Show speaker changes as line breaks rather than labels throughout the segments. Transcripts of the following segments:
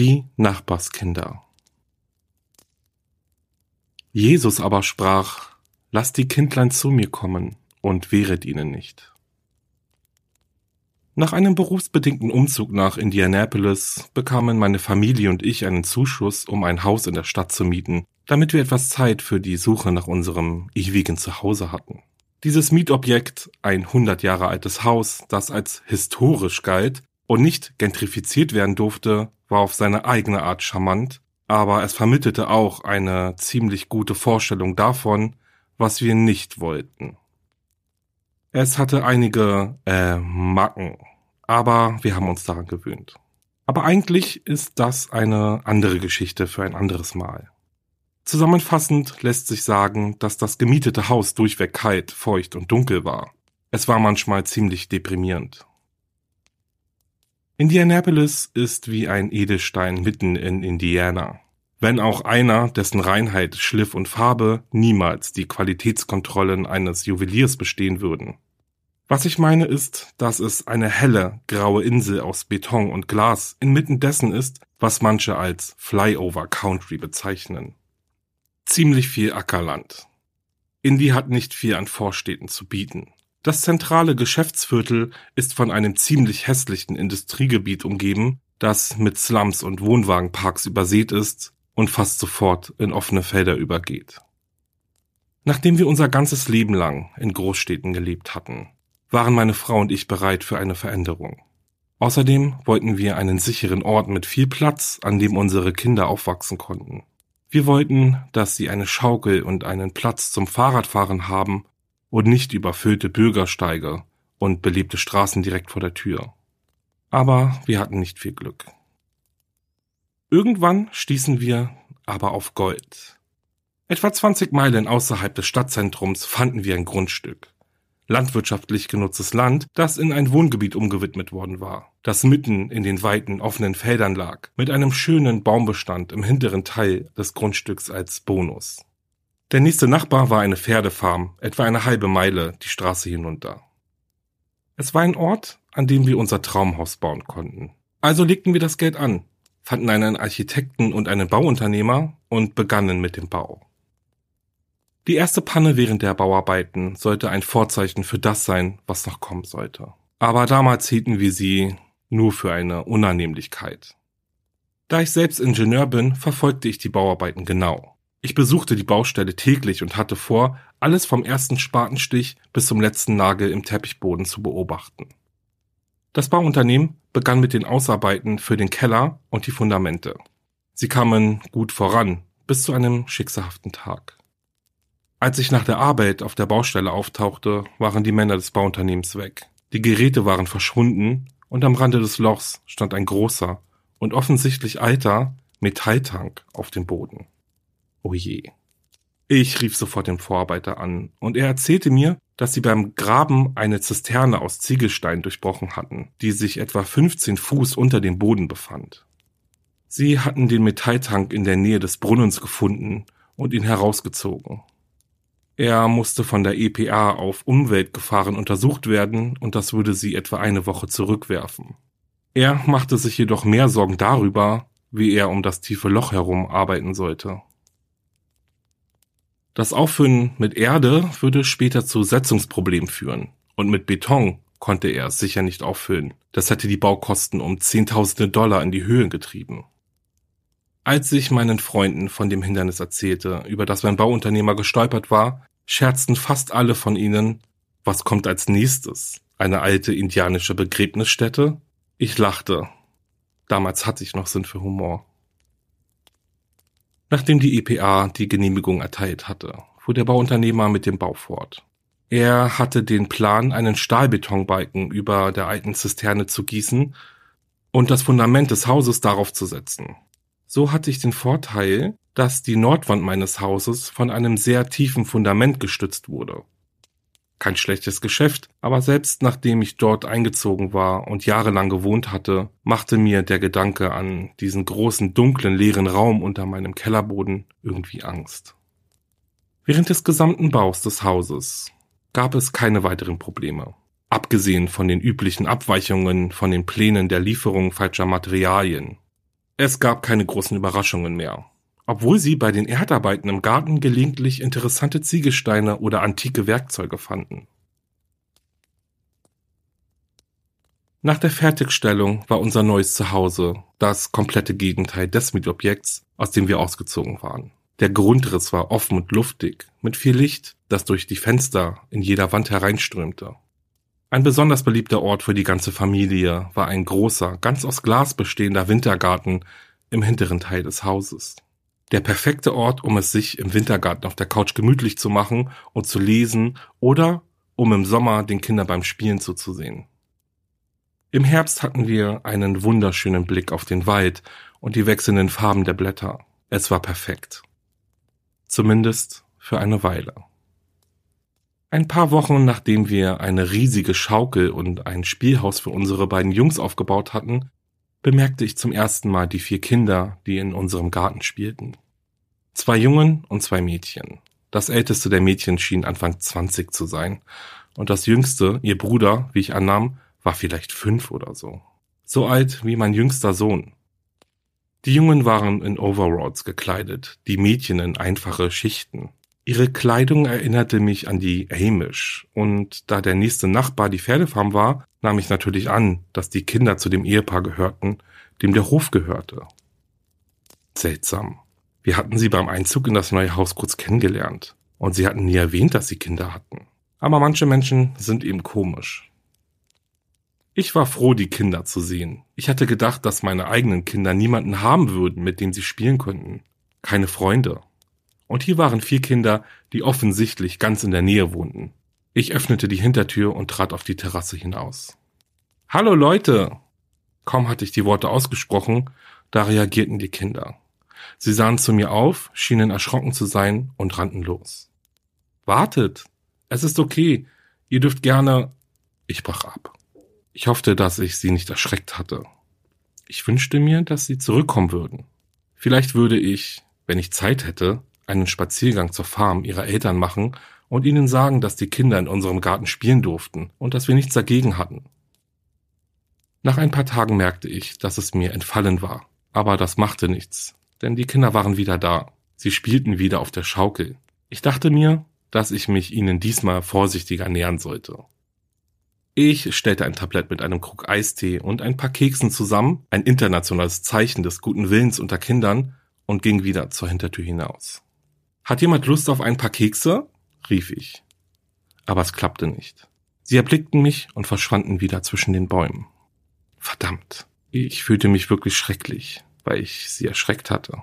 Die Nachbarskinder. Jesus aber sprach, Lasst die Kindlein zu mir kommen und wehret ihnen nicht. Nach einem berufsbedingten Umzug nach Indianapolis bekamen meine Familie und ich einen Zuschuss, um ein Haus in der Stadt zu mieten, damit wir etwas Zeit für die Suche nach unserem ewigen Zuhause hatten. Dieses Mietobjekt, ein 100 Jahre altes Haus, das als historisch galt und nicht gentrifiziert werden durfte, war auf seine eigene Art charmant, aber es vermittelte auch eine ziemlich gute Vorstellung davon, was wir nicht wollten. Es hatte einige äh, Macken, aber wir haben uns daran gewöhnt. Aber eigentlich ist das eine andere Geschichte für ein anderes Mal. Zusammenfassend lässt sich sagen, dass das gemietete Haus durchweg kalt, feucht und dunkel war. Es war manchmal ziemlich deprimierend. Indianapolis ist wie ein Edelstein mitten in Indiana. Wenn auch einer, dessen Reinheit, Schliff und Farbe niemals die Qualitätskontrollen eines Juweliers bestehen würden. Was ich meine ist, dass es eine helle, graue Insel aus Beton und Glas inmitten dessen ist, was manche als Flyover Country bezeichnen. Ziemlich viel Ackerland. Indy hat nicht viel an Vorstädten zu bieten. Das zentrale Geschäftsviertel ist von einem ziemlich hässlichen Industriegebiet umgeben, das mit Slums und Wohnwagenparks übersät ist und fast sofort in offene Felder übergeht. Nachdem wir unser ganzes Leben lang in Großstädten gelebt hatten, waren meine Frau und ich bereit für eine Veränderung. Außerdem wollten wir einen sicheren Ort mit viel Platz, an dem unsere Kinder aufwachsen konnten. Wir wollten, dass sie eine Schaukel und einen Platz zum Fahrradfahren haben und nicht überfüllte Bürgersteige und belebte Straßen direkt vor der Tür. Aber wir hatten nicht viel Glück. Irgendwann stießen wir aber auf Gold. Etwa 20 Meilen außerhalb des Stadtzentrums fanden wir ein Grundstück. Landwirtschaftlich genutztes Land, das in ein Wohngebiet umgewidmet worden war, das mitten in den weiten offenen Feldern lag, mit einem schönen Baumbestand im hinteren Teil des Grundstücks als Bonus. Der nächste Nachbar war eine Pferdefarm, etwa eine halbe Meile die Straße hinunter. Es war ein Ort, an dem wir unser Traumhaus bauen konnten. Also legten wir das Geld an, fanden einen Architekten und einen Bauunternehmer und begannen mit dem Bau. Die erste Panne während der Bauarbeiten sollte ein Vorzeichen für das sein, was noch kommen sollte. Aber damals hielten wir sie nur für eine Unannehmlichkeit. Da ich selbst Ingenieur bin, verfolgte ich die Bauarbeiten genau. Ich besuchte die Baustelle täglich und hatte vor, alles vom ersten Spatenstich bis zum letzten Nagel im Teppichboden zu beobachten. Das Bauunternehmen begann mit den Ausarbeiten für den Keller und die Fundamente. Sie kamen gut voran, bis zu einem schicksalhaften Tag. Als ich nach der Arbeit auf der Baustelle auftauchte, waren die Männer des Bauunternehmens weg. Die Geräte waren verschwunden und am Rande des Lochs stand ein großer und offensichtlich alter Metalltank auf dem Boden. Oh je. Ich rief sofort den Vorarbeiter an und er erzählte mir, dass sie beim Graben eine Zisterne aus Ziegelstein durchbrochen hatten, die sich etwa 15 Fuß unter dem Boden befand. Sie hatten den Metalltank in der Nähe des Brunnens gefunden und ihn herausgezogen. Er musste von der EPA auf Umweltgefahren untersucht werden und das würde sie etwa eine Woche zurückwerfen. Er machte sich jedoch mehr Sorgen darüber, wie er um das tiefe Loch herum arbeiten sollte. Das Auffüllen mit Erde würde später zu Setzungsproblemen führen. Und mit Beton konnte er es sicher nicht auffüllen. Das hätte die Baukosten um Zehntausende Dollar in die Höhen getrieben. Als ich meinen Freunden von dem Hindernis erzählte, über das mein Bauunternehmer gestolpert war, scherzten fast alle von ihnen, was kommt als nächstes? Eine alte indianische Begräbnisstätte? Ich lachte. Damals hatte ich noch Sinn für Humor. Nachdem die EPA die Genehmigung erteilt hatte, fuhr der Bauunternehmer mit dem Bau fort. Er hatte den Plan, einen Stahlbetonbalken über der alten Zisterne zu gießen und das Fundament des Hauses darauf zu setzen. So hatte ich den Vorteil, dass die Nordwand meines Hauses von einem sehr tiefen Fundament gestützt wurde. Kein schlechtes Geschäft, aber selbst nachdem ich dort eingezogen war und jahrelang gewohnt hatte, machte mir der Gedanke an diesen großen dunklen leeren Raum unter meinem Kellerboden irgendwie Angst. Während des gesamten Baus des Hauses gab es keine weiteren Probleme. Abgesehen von den üblichen Abweichungen von den Plänen der Lieferung falscher Materialien es gab keine großen Überraschungen mehr. Obwohl sie bei den Erdarbeiten im Garten gelegentlich interessante Ziegelsteine oder antike Werkzeuge fanden. Nach der Fertigstellung war unser neues Zuhause das komplette Gegenteil des Mietobjekts, aus dem wir ausgezogen waren. Der Grundriss war offen und luftig, mit viel Licht, das durch die Fenster in jeder Wand hereinströmte. Ein besonders beliebter Ort für die ganze Familie war ein großer, ganz aus Glas bestehender Wintergarten im hinteren Teil des Hauses. Der perfekte Ort, um es sich im Wintergarten auf der Couch gemütlich zu machen und zu lesen oder um im Sommer den Kindern beim Spielen zuzusehen. Im Herbst hatten wir einen wunderschönen Blick auf den Wald und die wechselnden Farben der Blätter. Es war perfekt. Zumindest für eine Weile. Ein paar Wochen nachdem wir eine riesige Schaukel und ein Spielhaus für unsere beiden Jungs aufgebaut hatten, bemerkte ich zum ersten Mal die vier Kinder, die in unserem Garten spielten. Zwei Jungen und zwei Mädchen. Das älteste der Mädchen schien Anfang 20 zu sein, und das jüngste, ihr Bruder, wie ich annahm, war vielleicht fünf oder so. So alt wie mein jüngster Sohn. Die Jungen waren in Overalls gekleidet, die Mädchen in einfache Schichten. Ihre Kleidung erinnerte mich an die Amish, und da der nächste Nachbar die Pferdefarm war, nahm ich natürlich an, dass die Kinder zu dem Ehepaar gehörten, dem der Hof gehörte. Seltsam. Wir hatten sie beim Einzug in das neue Haus kurz kennengelernt, und sie hatten nie erwähnt, dass sie Kinder hatten. Aber manche Menschen sind eben komisch. Ich war froh, die Kinder zu sehen. Ich hatte gedacht, dass meine eigenen Kinder niemanden haben würden, mit dem sie spielen könnten. Keine Freunde. Und hier waren vier Kinder, die offensichtlich ganz in der Nähe wohnten. Ich öffnete die Hintertür und trat auf die Terrasse hinaus. Hallo Leute! Kaum hatte ich die Worte ausgesprochen, da reagierten die Kinder. Sie sahen zu mir auf, schienen erschrocken zu sein und rannten los. Wartet! Es ist okay. Ihr dürft gerne. Ich brach ab. Ich hoffte, dass ich sie nicht erschreckt hatte. Ich wünschte mir, dass sie zurückkommen würden. Vielleicht würde ich, wenn ich Zeit hätte, einen Spaziergang zur Farm ihrer Eltern machen und ihnen sagen, dass die Kinder in unserem Garten spielen durften und dass wir nichts dagegen hatten. Nach ein paar Tagen merkte ich, dass es mir entfallen war, aber das machte nichts, denn die Kinder waren wieder da. Sie spielten wieder auf der Schaukel. Ich dachte mir, dass ich mich ihnen diesmal vorsichtiger nähern sollte. Ich stellte ein Tablett mit einem Krug Eistee und ein paar Keksen zusammen, ein internationales Zeichen des guten Willens unter Kindern, und ging wieder zur Hintertür hinaus. Hat jemand Lust auf ein paar Kekse? rief ich. Aber es klappte nicht. Sie erblickten mich und verschwanden wieder zwischen den Bäumen. Verdammt. Ich fühlte mich wirklich schrecklich, weil ich sie erschreckt hatte.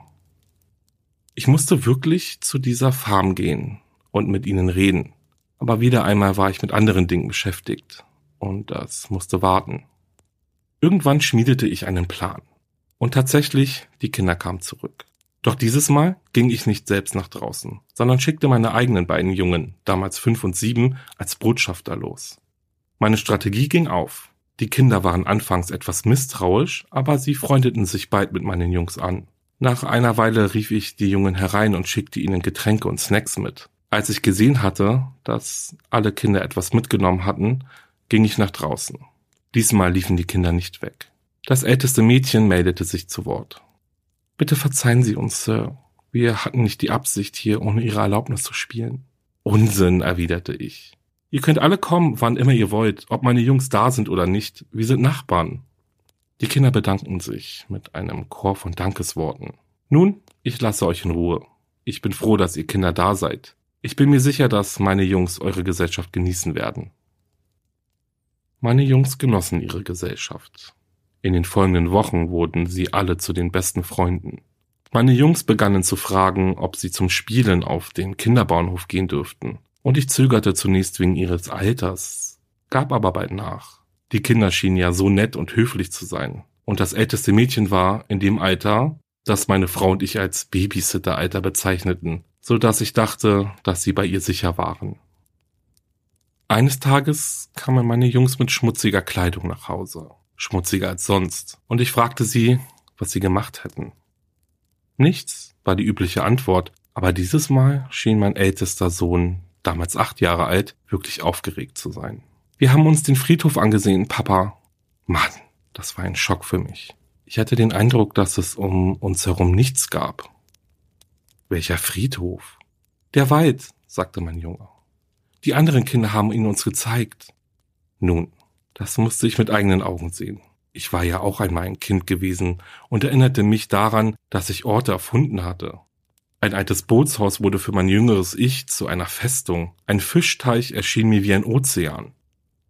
Ich musste wirklich zu dieser Farm gehen und mit ihnen reden. Aber wieder einmal war ich mit anderen Dingen beschäftigt. Und das musste warten. Irgendwann schmiedete ich einen Plan. Und tatsächlich, die Kinder kamen zurück. Doch dieses Mal ging ich nicht selbst nach draußen, sondern schickte meine eigenen beiden Jungen, damals fünf und sieben, als Botschafter los. Meine Strategie ging auf. Die Kinder waren anfangs etwas misstrauisch, aber sie freundeten sich bald mit meinen Jungs an. Nach einer Weile rief ich die Jungen herein und schickte ihnen Getränke und Snacks mit. Als ich gesehen hatte, dass alle Kinder etwas mitgenommen hatten, ging ich nach draußen. Diesmal liefen die Kinder nicht weg. Das älteste Mädchen meldete sich zu Wort. Bitte verzeihen Sie uns, Sir. Wir hatten nicht die Absicht, hier ohne ihre Erlaubnis zu spielen. Unsinn, erwiderte ich. Ihr könnt alle kommen, wann immer ihr wollt, ob meine Jungs da sind oder nicht. Wir sind Nachbarn. Die Kinder bedankten sich mit einem Chor von Dankesworten. Nun, ich lasse euch in Ruhe. Ich bin froh, dass ihr Kinder da seid. Ich bin mir sicher, dass meine Jungs eure Gesellschaft genießen werden. Meine Jungs genossen ihre Gesellschaft. In den folgenden Wochen wurden sie alle zu den besten Freunden. Meine Jungs begannen zu fragen, ob sie zum Spielen auf den Kinderbauernhof gehen dürften. Und ich zögerte zunächst wegen ihres Alters, gab aber bald nach. Die Kinder schienen ja so nett und höflich zu sein. Und das älteste Mädchen war in dem Alter, das meine Frau und ich als Babysitteralter bezeichneten, so dass ich dachte, dass sie bei ihr sicher waren. Eines Tages kamen meine Jungs mit schmutziger Kleidung nach Hause, schmutziger als sonst, und ich fragte sie, was sie gemacht hätten. Nichts war die übliche Antwort, aber dieses Mal schien mein ältester Sohn, damals acht Jahre alt, wirklich aufgeregt zu sein. Wir haben uns den Friedhof angesehen, Papa. Mann, das war ein Schock für mich. Ich hatte den Eindruck, dass es um uns herum nichts gab. Welcher Friedhof? Der Wald, sagte mein Junge. Die anderen Kinder haben ihn uns gezeigt. Nun, das musste ich mit eigenen Augen sehen. Ich war ja auch einmal ein Kind gewesen und erinnerte mich daran, dass ich Orte erfunden hatte. Ein altes Bootshaus wurde für mein jüngeres Ich zu einer Festung. Ein Fischteich erschien mir wie ein Ozean.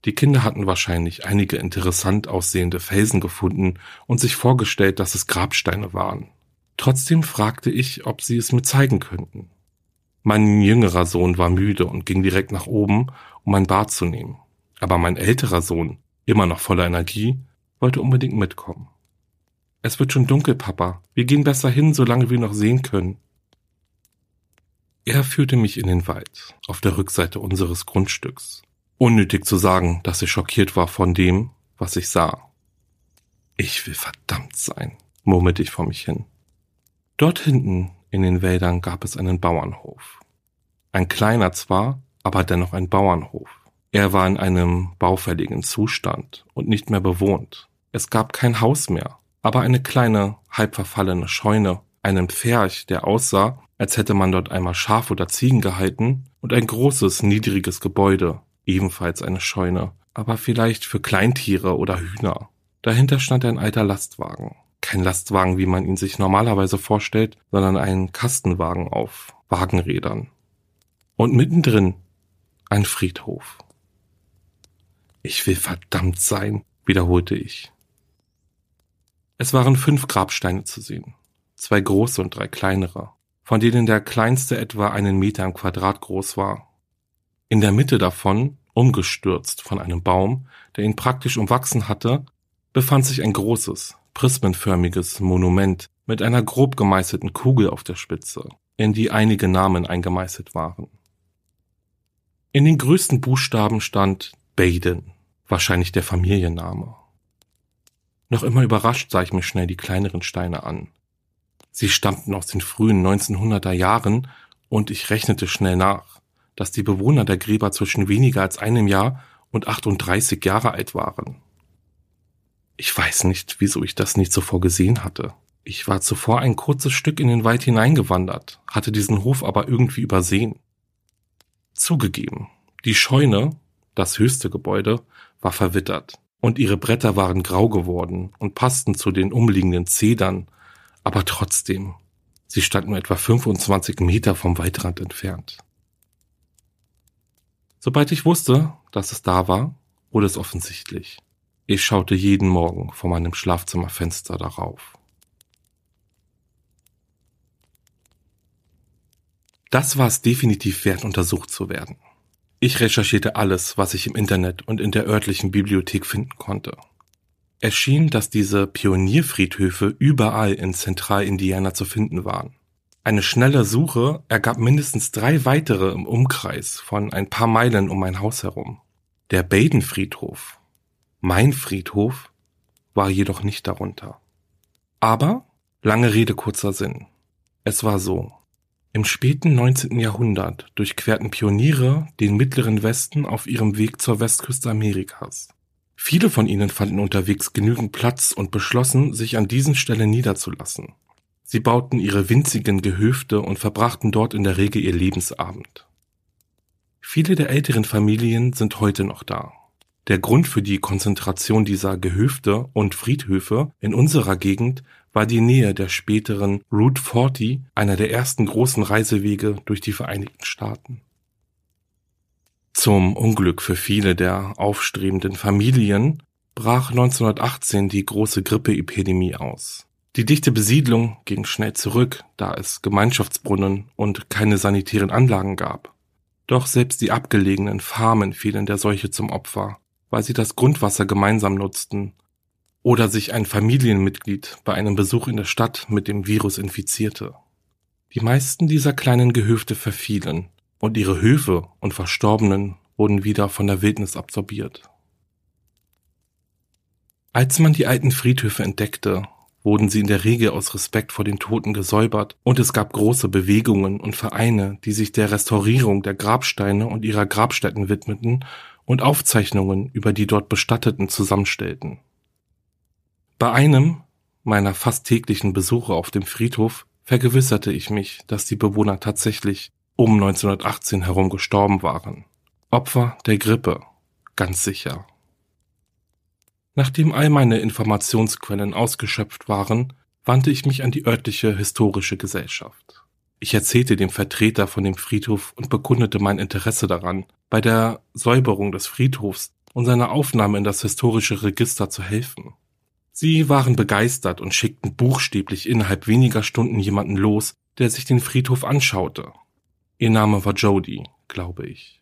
Die Kinder hatten wahrscheinlich einige interessant aussehende Felsen gefunden und sich vorgestellt, dass es Grabsteine waren. Trotzdem fragte ich, ob sie es mir zeigen könnten. Mein jüngerer Sohn war müde und ging direkt nach oben, um ein Bad zu nehmen. Aber mein älterer Sohn, immer noch voller Energie, wollte unbedingt mitkommen. Es wird schon dunkel, Papa. Wir gehen besser hin, solange wir noch sehen können. Er führte mich in den Wald, auf der Rückseite unseres Grundstücks. Unnötig zu sagen, dass ich schockiert war von dem, was ich sah. Ich will verdammt sein, murmelte ich vor mich hin. Dort hinten in den Wäldern gab es einen Bauernhof. Ein kleiner zwar, aber dennoch ein Bauernhof. Er war in einem baufälligen Zustand und nicht mehr bewohnt. Es gab kein Haus mehr, aber eine kleine, halb verfallene Scheune, einen Pferch, der aussah, als hätte man dort einmal Schaf oder Ziegen gehalten, und ein großes, niedriges Gebäude, ebenfalls eine Scheune, aber vielleicht für Kleintiere oder Hühner. Dahinter stand ein alter Lastwagen. Kein Lastwagen, wie man ihn sich normalerweise vorstellt, sondern ein Kastenwagen auf Wagenrädern. Und mittendrin ein Friedhof. Ich will verdammt sein, wiederholte ich. Es waren fünf Grabsteine zu sehen, zwei große und drei kleinere, von denen der kleinste etwa einen Meter im Quadrat groß war in der Mitte davon, umgestürzt von einem Baum, der ihn praktisch umwachsen hatte, befand sich ein großes, prismenförmiges Monument mit einer grob gemeißelten Kugel auf der Spitze, in die einige Namen eingemeißelt waren. In den größten Buchstaben stand Baden, wahrscheinlich der Familienname. Noch immer überrascht sah ich mir schnell die kleineren Steine an. Sie stammten aus den frühen 1900er Jahren und ich rechnete schnell nach dass die Bewohner der Gräber zwischen weniger als einem Jahr und 38 Jahre alt waren. Ich weiß nicht, wieso ich das nicht zuvor gesehen hatte. Ich war zuvor ein kurzes Stück in den Wald hineingewandert, hatte diesen Hof aber irgendwie übersehen. Zugegeben, die Scheune, das höchste Gebäude, war verwittert, und ihre Bretter waren grau geworden und passten zu den umliegenden Zedern, aber trotzdem, sie stand nur etwa 25 Meter vom Waldrand entfernt. Sobald ich wusste, dass es da war, wurde es offensichtlich. Ich schaute jeden Morgen vor meinem Schlafzimmerfenster darauf. Das war es definitiv wert, untersucht zu werden. Ich recherchierte alles, was ich im Internet und in der örtlichen Bibliothek finden konnte. Es schien, dass diese Pionierfriedhöfe überall in Zentralindiana zu finden waren. Eine schnelle Suche ergab mindestens drei weitere im Umkreis von ein paar Meilen um mein Haus herum. Der Baden-Friedhof, mein Friedhof, war jedoch nicht darunter. Aber, lange Rede kurzer Sinn. Es war so. Im späten 19. Jahrhundert durchquerten Pioniere den mittleren Westen auf ihrem Weg zur Westküste Amerikas. Viele von ihnen fanden unterwegs genügend Platz und beschlossen, sich an diesen Stellen niederzulassen. Sie bauten ihre winzigen Gehöfte und verbrachten dort in der Regel ihr Lebensabend. Viele der älteren Familien sind heute noch da. Der Grund für die Konzentration dieser Gehöfte und Friedhöfe in unserer Gegend war die Nähe der späteren Route 40, einer der ersten großen Reisewege durch die Vereinigten Staaten. Zum Unglück für viele der aufstrebenden Familien brach 1918 die große Grippeepidemie aus. Die dichte Besiedlung ging schnell zurück, da es Gemeinschaftsbrunnen und keine sanitären Anlagen gab. Doch selbst die abgelegenen Farmen fielen der Seuche zum Opfer weil sie das Grundwasser gemeinsam nutzten oder sich ein Familienmitglied bei einem Besuch in der Stadt mit dem Virus infizierte. Die meisten dieser kleinen Gehöfte verfielen und ihre Höfe und Verstorbenen wurden wieder von der Wildnis absorbiert. Als man die alten Friedhöfe entdeckte, wurden sie in der Regel aus Respekt vor den Toten gesäubert und es gab große Bewegungen und Vereine, die sich der Restaurierung der Grabsteine und ihrer Grabstätten widmeten und Aufzeichnungen über die dort Bestatteten zusammenstellten. Bei einem meiner fast täglichen Besuche auf dem Friedhof vergewisserte ich mich, dass die Bewohner tatsächlich um 1918 herum gestorben waren. Opfer der Grippe, ganz sicher. Nachdem all meine Informationsquellen ausgeschöpft waren, wandte ich mich an die örtliche historische Gesellschaft. Ich erzählte dem Vertreter von dem Friedhof und bekundete mein Interesse daran, bei der Säuberung des Friedhofs und seiner Aufnahme in das historische Register zu helfen. Sie waren begeistert und schickten buchstäblich innerhalb weniger Stunden jemanden los, der sich den Friedhof anschaute. Ihr Name war Jody, glaube ich.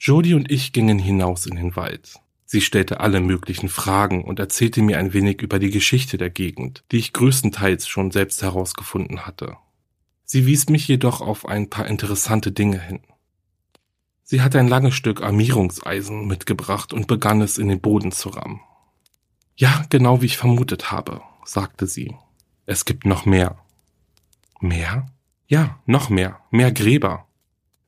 Jody und ich gingen hinaus in den Wald. Sie stellte alle möglichen Fragen und erzählte mir ein wenig über die Geschichte der Gegend, die ich größtenteils schon selbst herausgefunden hatte. Sie wies mich jedoch auf ein paar interessante Dinge hin. Sie hatte ein langes Stück Armierungseisen mitgebracht und begann es in den Boden zu rammen. Ja, genau wie ich vermutet habe, sagte sie. Es gibt noch mehr. Mehr? Ja, noch mehr. Mehr Gräber.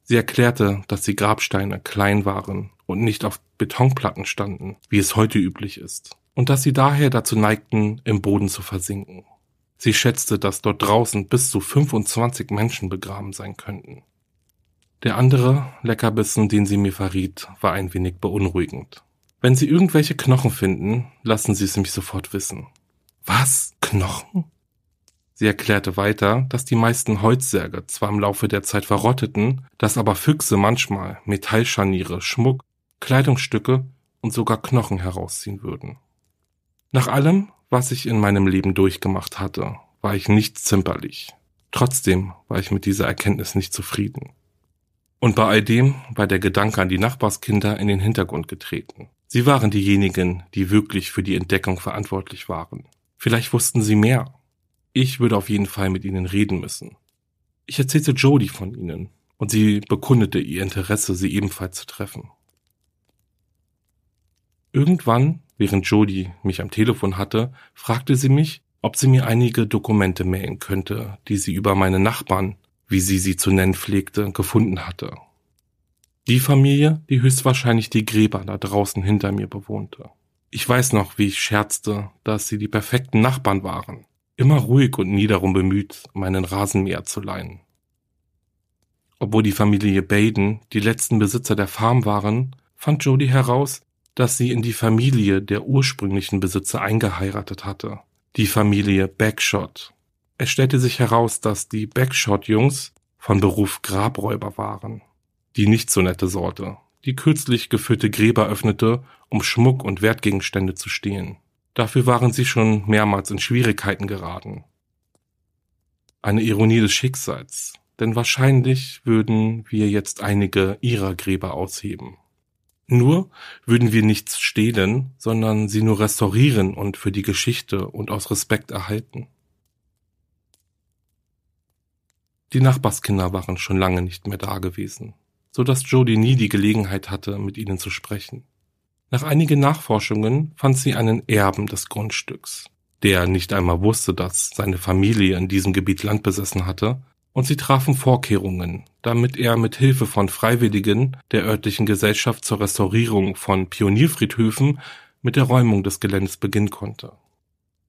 Sie erklärte, dass die Grabsteine klein waren und nicht auf Betonplatten standen, wie es heute üblich ist, und dass sie daher dazu neigten, im Boden zu versinken. Sie schätzte, dass dort draußen bis zu 25 Menschen begraben sein könnten. Der andere Leckerbissen, den sie mir verriet, war ein wenig beunruhigend. Wenn Sie irgendwelche Knochen finden, lassen Sie es mich sofort wissen. Was? Knochen? Sie erklärte weiter, dass die meisten Holzsärge zwar im Laufe der Zeit verrotteten, dass aber Füchse manchmal Metallscharniere, Schmuck, Kleidungsstücke und sogar Knochen herausziehen würden. Nach allem, was ich in meinem Leben durchgemacht hatte, war ich nicht zimperlich. Trotzdem war ich mit dieser Erkenntnis nicht zufrieden. Und bei all dem war der Gedanke an die Nachbarskinder in den Hintergrund getreten. Sie waren diejenigen, die wirklich für die Entdeckung verantwortlich waren. Vielleicht wussten sie mehr. Ich würde auf jeden Fall mit ihnen reden müssen. Ich erzählte Jodie von ihnen und sie bekundete ihr Interesse, sie ebenfalls zu treffen. Irgendwann Während Jodie mich am Telefon hatte, fragte sie mich, ob sie mir einige Dokumente mailen könnte, die sie über meine Nachbarn, wie sie sie zu nennen pflegte, gefunden hatte. Die Familie, die höchstwahrscheinlich die Gräber da draußen hinter mir bewohnte. Ich weiß noch, wie ich scherzte, dass sie die perfekten Nachbarn waren, immer ruhig und nie darum bemüht, meinen Rasenmäher zu leihen. Obwohl die Familie Baden die letzten Besitzer der Farm waren, fand Jody heraus, dass sie in die Familie der ursprünglichen Besitzer eingeheiratet hatte, die Familie Backshot. Es stellte sich heraus, dass die Backshot-Jungs von Beruf Grabräuber waren. Die nicht so nette Sorte, die kürzlich gefüllte Gräber öffnete, um Schmuck und Wertgegenstände zu stehlen. Dafür waren sie schon mehrmals in Schwierigkeiten geraten. Eine Ironie des Schicksals, denn wahrscheinlich würden wir jetzt einige ihrer Gräber ausheben. Nur würden wir nichts stehlen, sondern sie nur restaurieren und für die Geschichte und aus Respekt erhalten. Die Nachbarskinder waren schon lange nicht mehr da gewesen, so dass Jody nie die Gelegenheit hatte, mit ihnen zu sprechen. Nach einigen Nachforschungen fand sie einen Erben des Grundstücks, der nicht einmal wusste, dass seine Familie in diesem Gebiet Land besessen hatte und sie trafen Vorkehrungen, damit er mit Hilfe von Freiwilligen der örtlichen Gesellschaft zur Restaurierung von Pionierfriedhöfen mit der Räumung des Geländes beginnen konnte.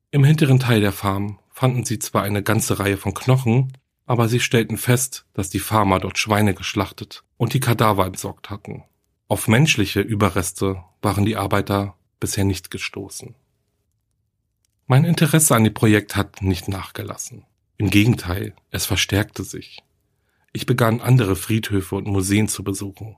Im hinteren Teil der Farm fanden sie zwar eine ganze Reihe von Knochen, aber sie stellten fest, dass die Farmer dort Schweine geschlachtet und die Kadaver entsorgt hatten. Auf menschliche Überreste waren die Arbeiter bisher nicht gestoßen. Mein Interesse an dem Projekt hat nicht nachgelassen. Im Gegenteil, es verstärkte sich. Ich begann andere Friedhöfe und Museen zu besuchen.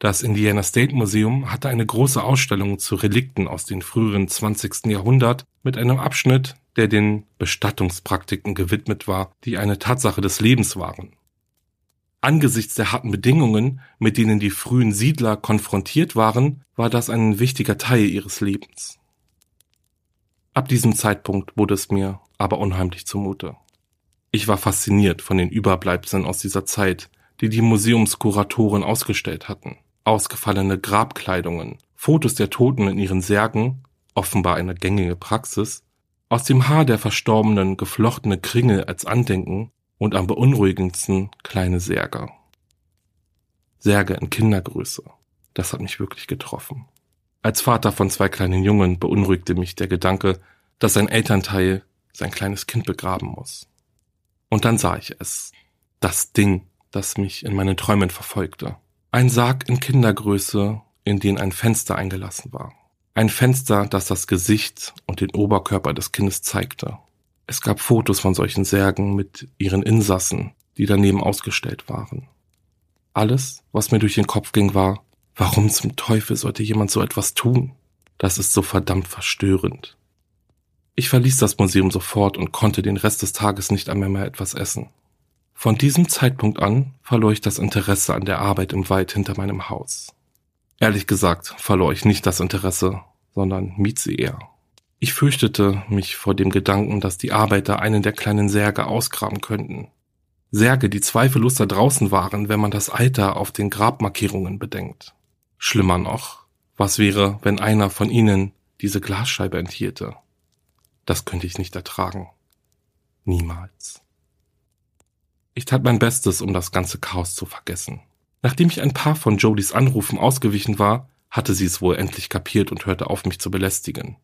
Das Indiana State Museum hatte eine große Ausstellung zu Relikten aus dem früheren 20. Jahrhundert mit einem Abschnitt, der den Bestattungspraktiken gewidmet war, die eine Tatsache des Lebens waren. Angesichts der harten Bedingungen, mit denen die frühen Siedler konfrontiert waren, war das ein wichtiger Teil ihres Lebens. Ab diesem Zeitpunkt wurde es mir aber unheimlich zumute. Ich war fasziniert von den Überbleibseln aus dieser Zeit, die die Museumskuratoren ausgestellt hatten ausgefallene Grabkleidungen, Fotos der Toten in ihren Särgen, offenbar eine gängige Praxis, aus dem Haar der Verstorbenen geflochtene Kringel als Andenken und am beunruhigendsten kleine Särge. Särge in Kindergröße. Das hat mich wirklich getroffen. Als Vater von zwei kleinen Jungen beunruhigte mich der Gedanke, dass ein Elternteil sein kleines Kind begraben muss. Und dann sah ich es. Das Ding, das mich in meinen Träumen verfolgte. Ein Sarg in Kindergröße, in den ein Fenster eingelassen war. Ein Fenster, das das Gesicht und den Oberkörper des Kindes zeigte. Es gab Fotos von solchen Särgen mit ihren Insassen, die daneben ausgestellt waren. Alles, was mir durch den Kopf ging, war, warum zum Teufel sollte jemand so etwas tun? Das ist so verdammt verstörend. Ich verließ das Museum sofort und konnte den Rest des Tages nicht einmal mehr etwas essen. Von diesem Zeitpunkt an verlor ich das Interesse an der Arbeit im Wald hinter meinem Haus. Ehrlich gesagt verlor ich nicht das Interesse, sondern mied sie eher. Ich fürchtete mich vor dem Gedanken, dass die Arbeiter einen der kleinen Särge ausgraben könnten. Särge, die zweifellos da draußen waren, wenn man das Alter auf den Grabmarkierungen bedenkt. Schlimmer noch, was wäre, wenn einer von ihnen diese Glasscheibe enthielte? Das könnte ich nicht ertragen. Niemals. Ich tat mein Bestes, um das ganze Chaos zu vergessen. Nachdem ich ein paar von Jodys Anrufen ausgewichen war, hatte sie es wohl endlich kapiert und hörte auf, mich zu belästigen.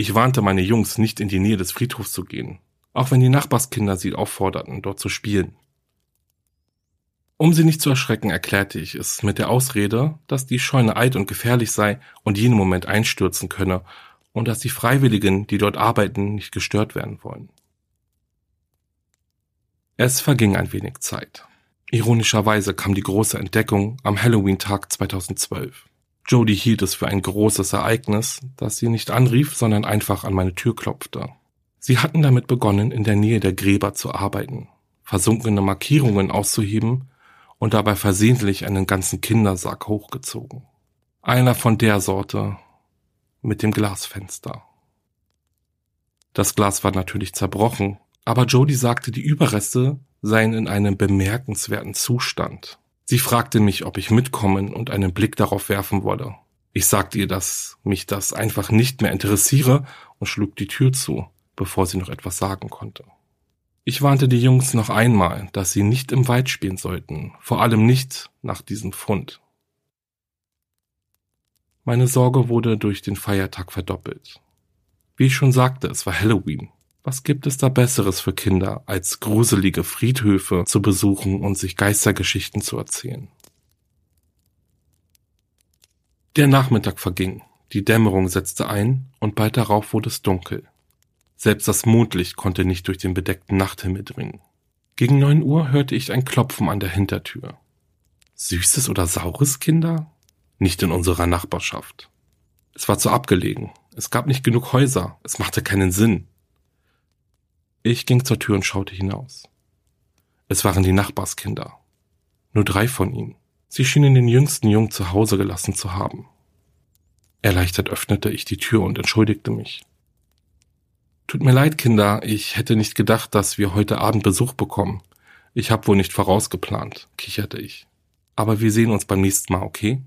Ich warnte meine Jungs, nicht in die Nähe des Friedhofs zu gehen, auch wenn die Nachbarskinder sie aufforderten, dort zu spielen. Um sie nicht zu erschrecken, erklärte ich es mit der Ausrede, dass die Scheune alt und gefährlich sei und jeden Moment einstürzen könne und dass die Freiwilligen, die dort arbeiten, nicht gestört werden wollen. Es verging ein wenig Zeit. Ironischerweise kam die große Entdeckung am Halloween-Tag 2012. Jodie hielt es für ein großes Ereignis, das sie nicht anrief, sondern einfach an meine Tür klopfte. Sie hatten damit begonnen, in der Nähe der Gräber zu arbeiten, versunkene Markierungen auszuheben und dabei versehentlich einen ganzen Kindersack hochgezogen. Einer von der Sorte mit dem Glasfenster. Das Glas war natürlich zerbrochen aber Jodie sagte, die Überreste seien in einem bemerkenswerten Zustand. Sie fragte mich, ob ich mitkommen und einen Blick darauf werfen wolle. Ich sagte ihr, dass mich das einfach nicht mehr interessiere und schlug die Tür zu, bevor sie noch etwas sagen konnte. Ich warnte die Jungs noch einmal, dass sie nicht im Wald spielen sollten, vor allem nicht nach diesem Fund. Meine Sorge wurde durch den Feiertag verdoppelt. Wie ich schon sagte, es war Halloween. Was gibt es da Besseres für Kinder, als gruselige Friedhöfe zu besuchen und sich Geistergeschichten zu erzählen? Der Nachmittag verging, die Dämmerung setzte ein und bald darauf wurde es dunkel. Selbst das Mondlicht konnte nicht durch den bedeckten Nachthimmel dringen. Gegen neun Uhr hörte ich ein Klopfen an der Hintertür. Süßes oder saures, Kinder? Nicht in unserer Nachbarschaft. Es war zu abgelegen. Es gab nicht genug Häuser. Es machte keinen Sinn. Ich ging zur Tür und schaute hinaus. Es waren die Nachbarskinder. Nur drei von ihnen. Sie schienen den jüngsten Jungen zu Hause gelassen zu haben. Erleichtert öffnete ich die Tür und entschuldigte mich. Tut mir leid, Kinder, ich hätte nicht gedacht, dass wir heute Abend Besuch bekommen. Ich habe wohl nicht vorausgeplant, kicherte ich. Aber wir sehen uns beim nächsten Mal, okay?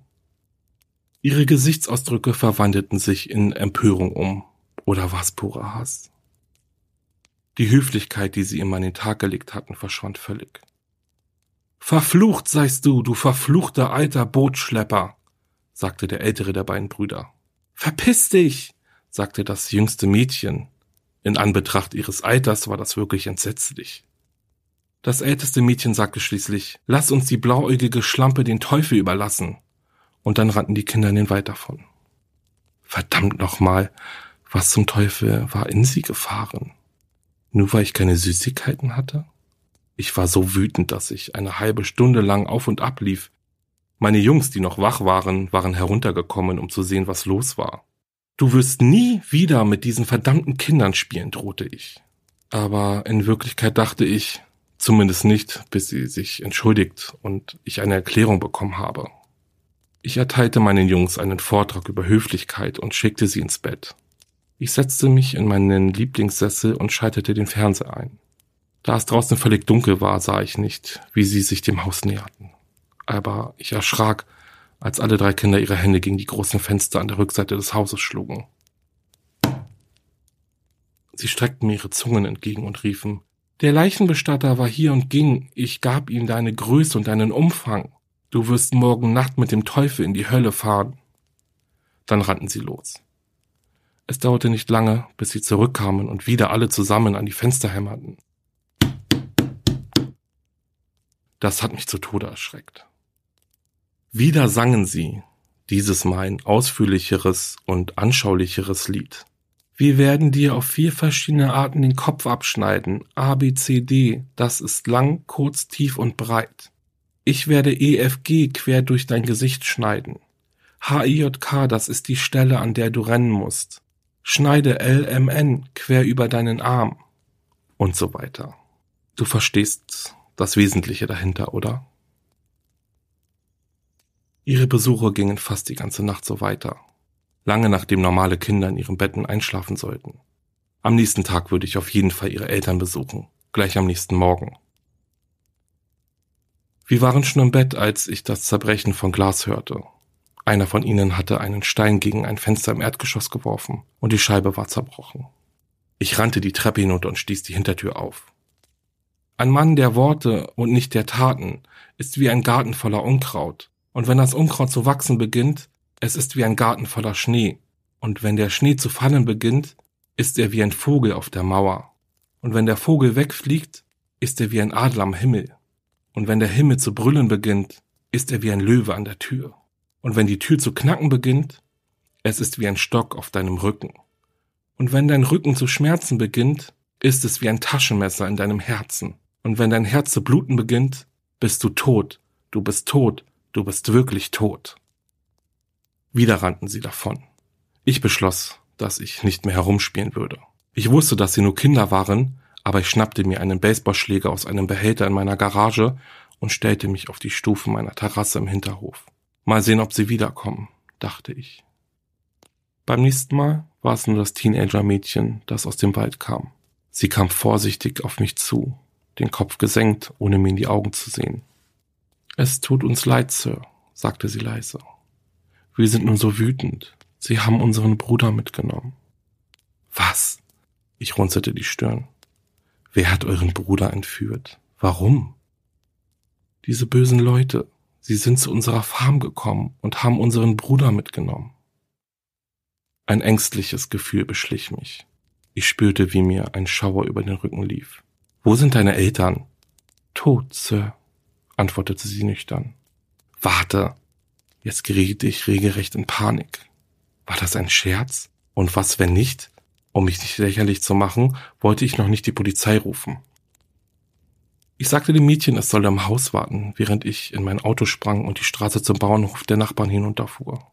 Ihre Gesichtsausdrücke verwandelten sich in Empörung um. Oder war es purer Hass? Die Höflichkeit, die sie ihm an den Tag gelegt hatten, verschwand völlig. Verflucht seist du, du verfluchter alter Bootschlepper, sagte der ältere der beiden Brüder. Verpiss dich, sagte das jüngste Mädchen, In Anbetracht ihres Alters war das wirklich entsetzlich. Das älteste Mädchen sagte schließlich, lass uns die blauäugige Schlampe den Teufel überlassen. Und dann rannten die Kinder in den Wald davon. Verdammt nochmal, was zum Teufel war in sie gefahren? Nur weil ich keine Süßigkeiten hatte? Ich war so wütend, dass ich eine halbe Stunde lang auf und ab lief. Meine Jungs, die noch wach waren, waren heruntergekommen, um zu sehen, was los war. Du wirst nie wieder mit diesen verdammten Kindern spielen, drohte ich. Aber in Wirklichkeit dachte ich, zumindest nicht, bis sie sich entschuldigt und ich eine Erklärung bekommen habe. Ich erteilte meinen Jungs einen Vortrag über Höflichkeit und schickte sie ins Bett. Ich setzte mich in meinen Lieblingssessel und schaltete den Fernseher ein. Da es draußen völlig dunkel war, sah ich nicht, wie sie sich dem Haus näherten. Aber ich erschrak, als alle drei Kinder ihre Hände gegen die großen Fenster an der Rückseite des Hauses schlugen. Sie streckten mir ihre Zungen entgegen und riefen, der Leichenbestatter war hier und ging, ich gab ihm deine Größe und deinen Umfang. Du wirst morgen Nacht mit dem Teufel in die Hölle fahren. Dann rannten sie los. Es dauerte nicht lange, bis sie zurückkamen und wieder alle zusammen an die Fenster hämmerten. Das hat mich zu Tode erschreckt. Wieder sangen sie, dieses Mal ein ausführlicheres und anschaulicheres Lied. Wir werden dir auf vier verschiedene Arten den Kopf abschneiden. A, B, C, D. Das ist lang, kurz, tief und breit. Ich werde E, F, G quer durch dein Gesicht schneiden. H, I, J, K, das ist die Stelle, an der du rennen musst. Schneide L, M, N quer über deinen Arm. Und so weiter. Du verstehst das Wesentliche dahinter, oder? Ihre Besuche gingen fast die ganze Nacht so weiter. Lange nachdem normale Kinder in ihren Betten einschlafen sollten. Am nächsten Tag würde ich auf jeden Fall ihre Eltern besuchen. Gleich am nächsten Morgen. Wir waren schon im Bett, als ich das Zerbrechen von Glas hörte. Einer von ihnen hatte einen Stein gegen ein Fenster im Erdgeschoss geworfen und die Scheibe war zerbrochen. Ich rannte die Treppe hinunter und stieß die Hintertür auf. Ein Mann der Worte und nicht der Taten ist wie ein Garten voller Unkraut. Und wenn das Unkraut zu wachsen beginnt, es ist wie ein Garten voller Schnee. Und wenn der Schnee zu fallen beginnt, ist er wie ein Vogel auf der Mauer. Und wenn der Vogel wegfliegt, ist er wie ein Adler am Himmel. Und wenn der Himmel zu brüllen beginnt, ist er wie ein Löwe an der Tür. Und wenn die Tür zu knacken beginnt, es ist wie ein Stock auf deinem Rücken. Und wenn dein Rücken zu schmerzen beginnt, ist es wie ein Taschenmesser in deinem Herzen. Und wenn dein Herz zu bluten beginnt, bist du tot, du bist tot, du bist wirklich tot. Wieder rannten sie davon. Ich beschloss, dass ich nicht mehr herumspielen würde. Ich wusste, dass sie nur Kinder waren, aber ich schnappte mir einen Baseballschläger aus einem Behälter in meiner Garage und stellte mich auf die Stufen meiner Terrasse im Hinterhof. Mal sehen, ob sie wiederkommen, dachte ich. Beim nächsten Mal war es nur das Teenager-Mädchen, das aus dem Wald kam. Sie kam vorsichtig auf mich zu den Kopf gesenkt, ohne mir in die Augen zu sehen. Es tut uns leid, Sir, sagte sie leise. Wir sind nur so wütend. Sie haben unseren Bruder mitgenommen. Was? Ich runzelte die Stirn. Wer hat euren Bruder entführt? Warum? Diese bösen Leute, sie sind zu unserer Farm gekommen und haben unseren Bruder mitgenommen. Ein ängstliches Gefühl beschlich mich. Ich spürte, wie mir ein Schauer über den Rücken lief. Wo sind deine Eltern? Tot, Sir, antwortete sie nüchtern. Warte. Jetzt geriet ich regelrecht in Panik. War das ein Scherz? Und was, wenn nicht? Um mich nicht lächerlich zu machen, wollte ich noch nicht die Polizei rufen. Ich sagte dem Mädchen, es solle im Haus warten, während ich in mein Auto sprang und die Straße zum Bauernhof der Nachbarn hinunterfuhr.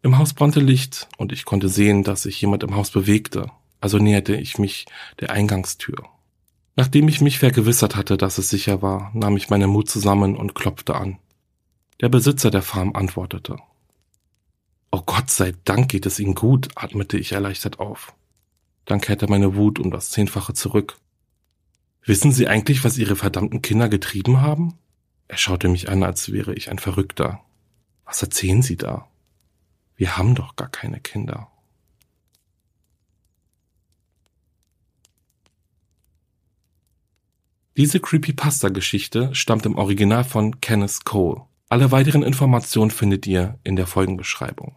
Im Haus brannte Licht und ich konnte sehen, dass sich jemand im Haus bewegte, also näherte ich mich der Eingangstür. Nachdem ich mich vergewissert hatte, dass es sicher war, nahm ich meinen Mut zusammen und klopfte an. Der Besitzer der Farm antwortete. Oh Gott sei Dank geht es Ihnen gut, atmete ich erleichtert auf. Dann kehrte meine Wut um das Zehnfache zurück. Wissen Sie eigentlich, was Ihre verdammten Kinder getrieben haben? Er schaute mich an, als wäre ich ein Verrückter. Was erzählen Sie da? Wir haben doch gar keine Kinder. Diese Creepypasta-Geschichte stammt im Original von Kenneth Cole. Alle weiteren Informationen findet ihr in der Folgenbeschreibung.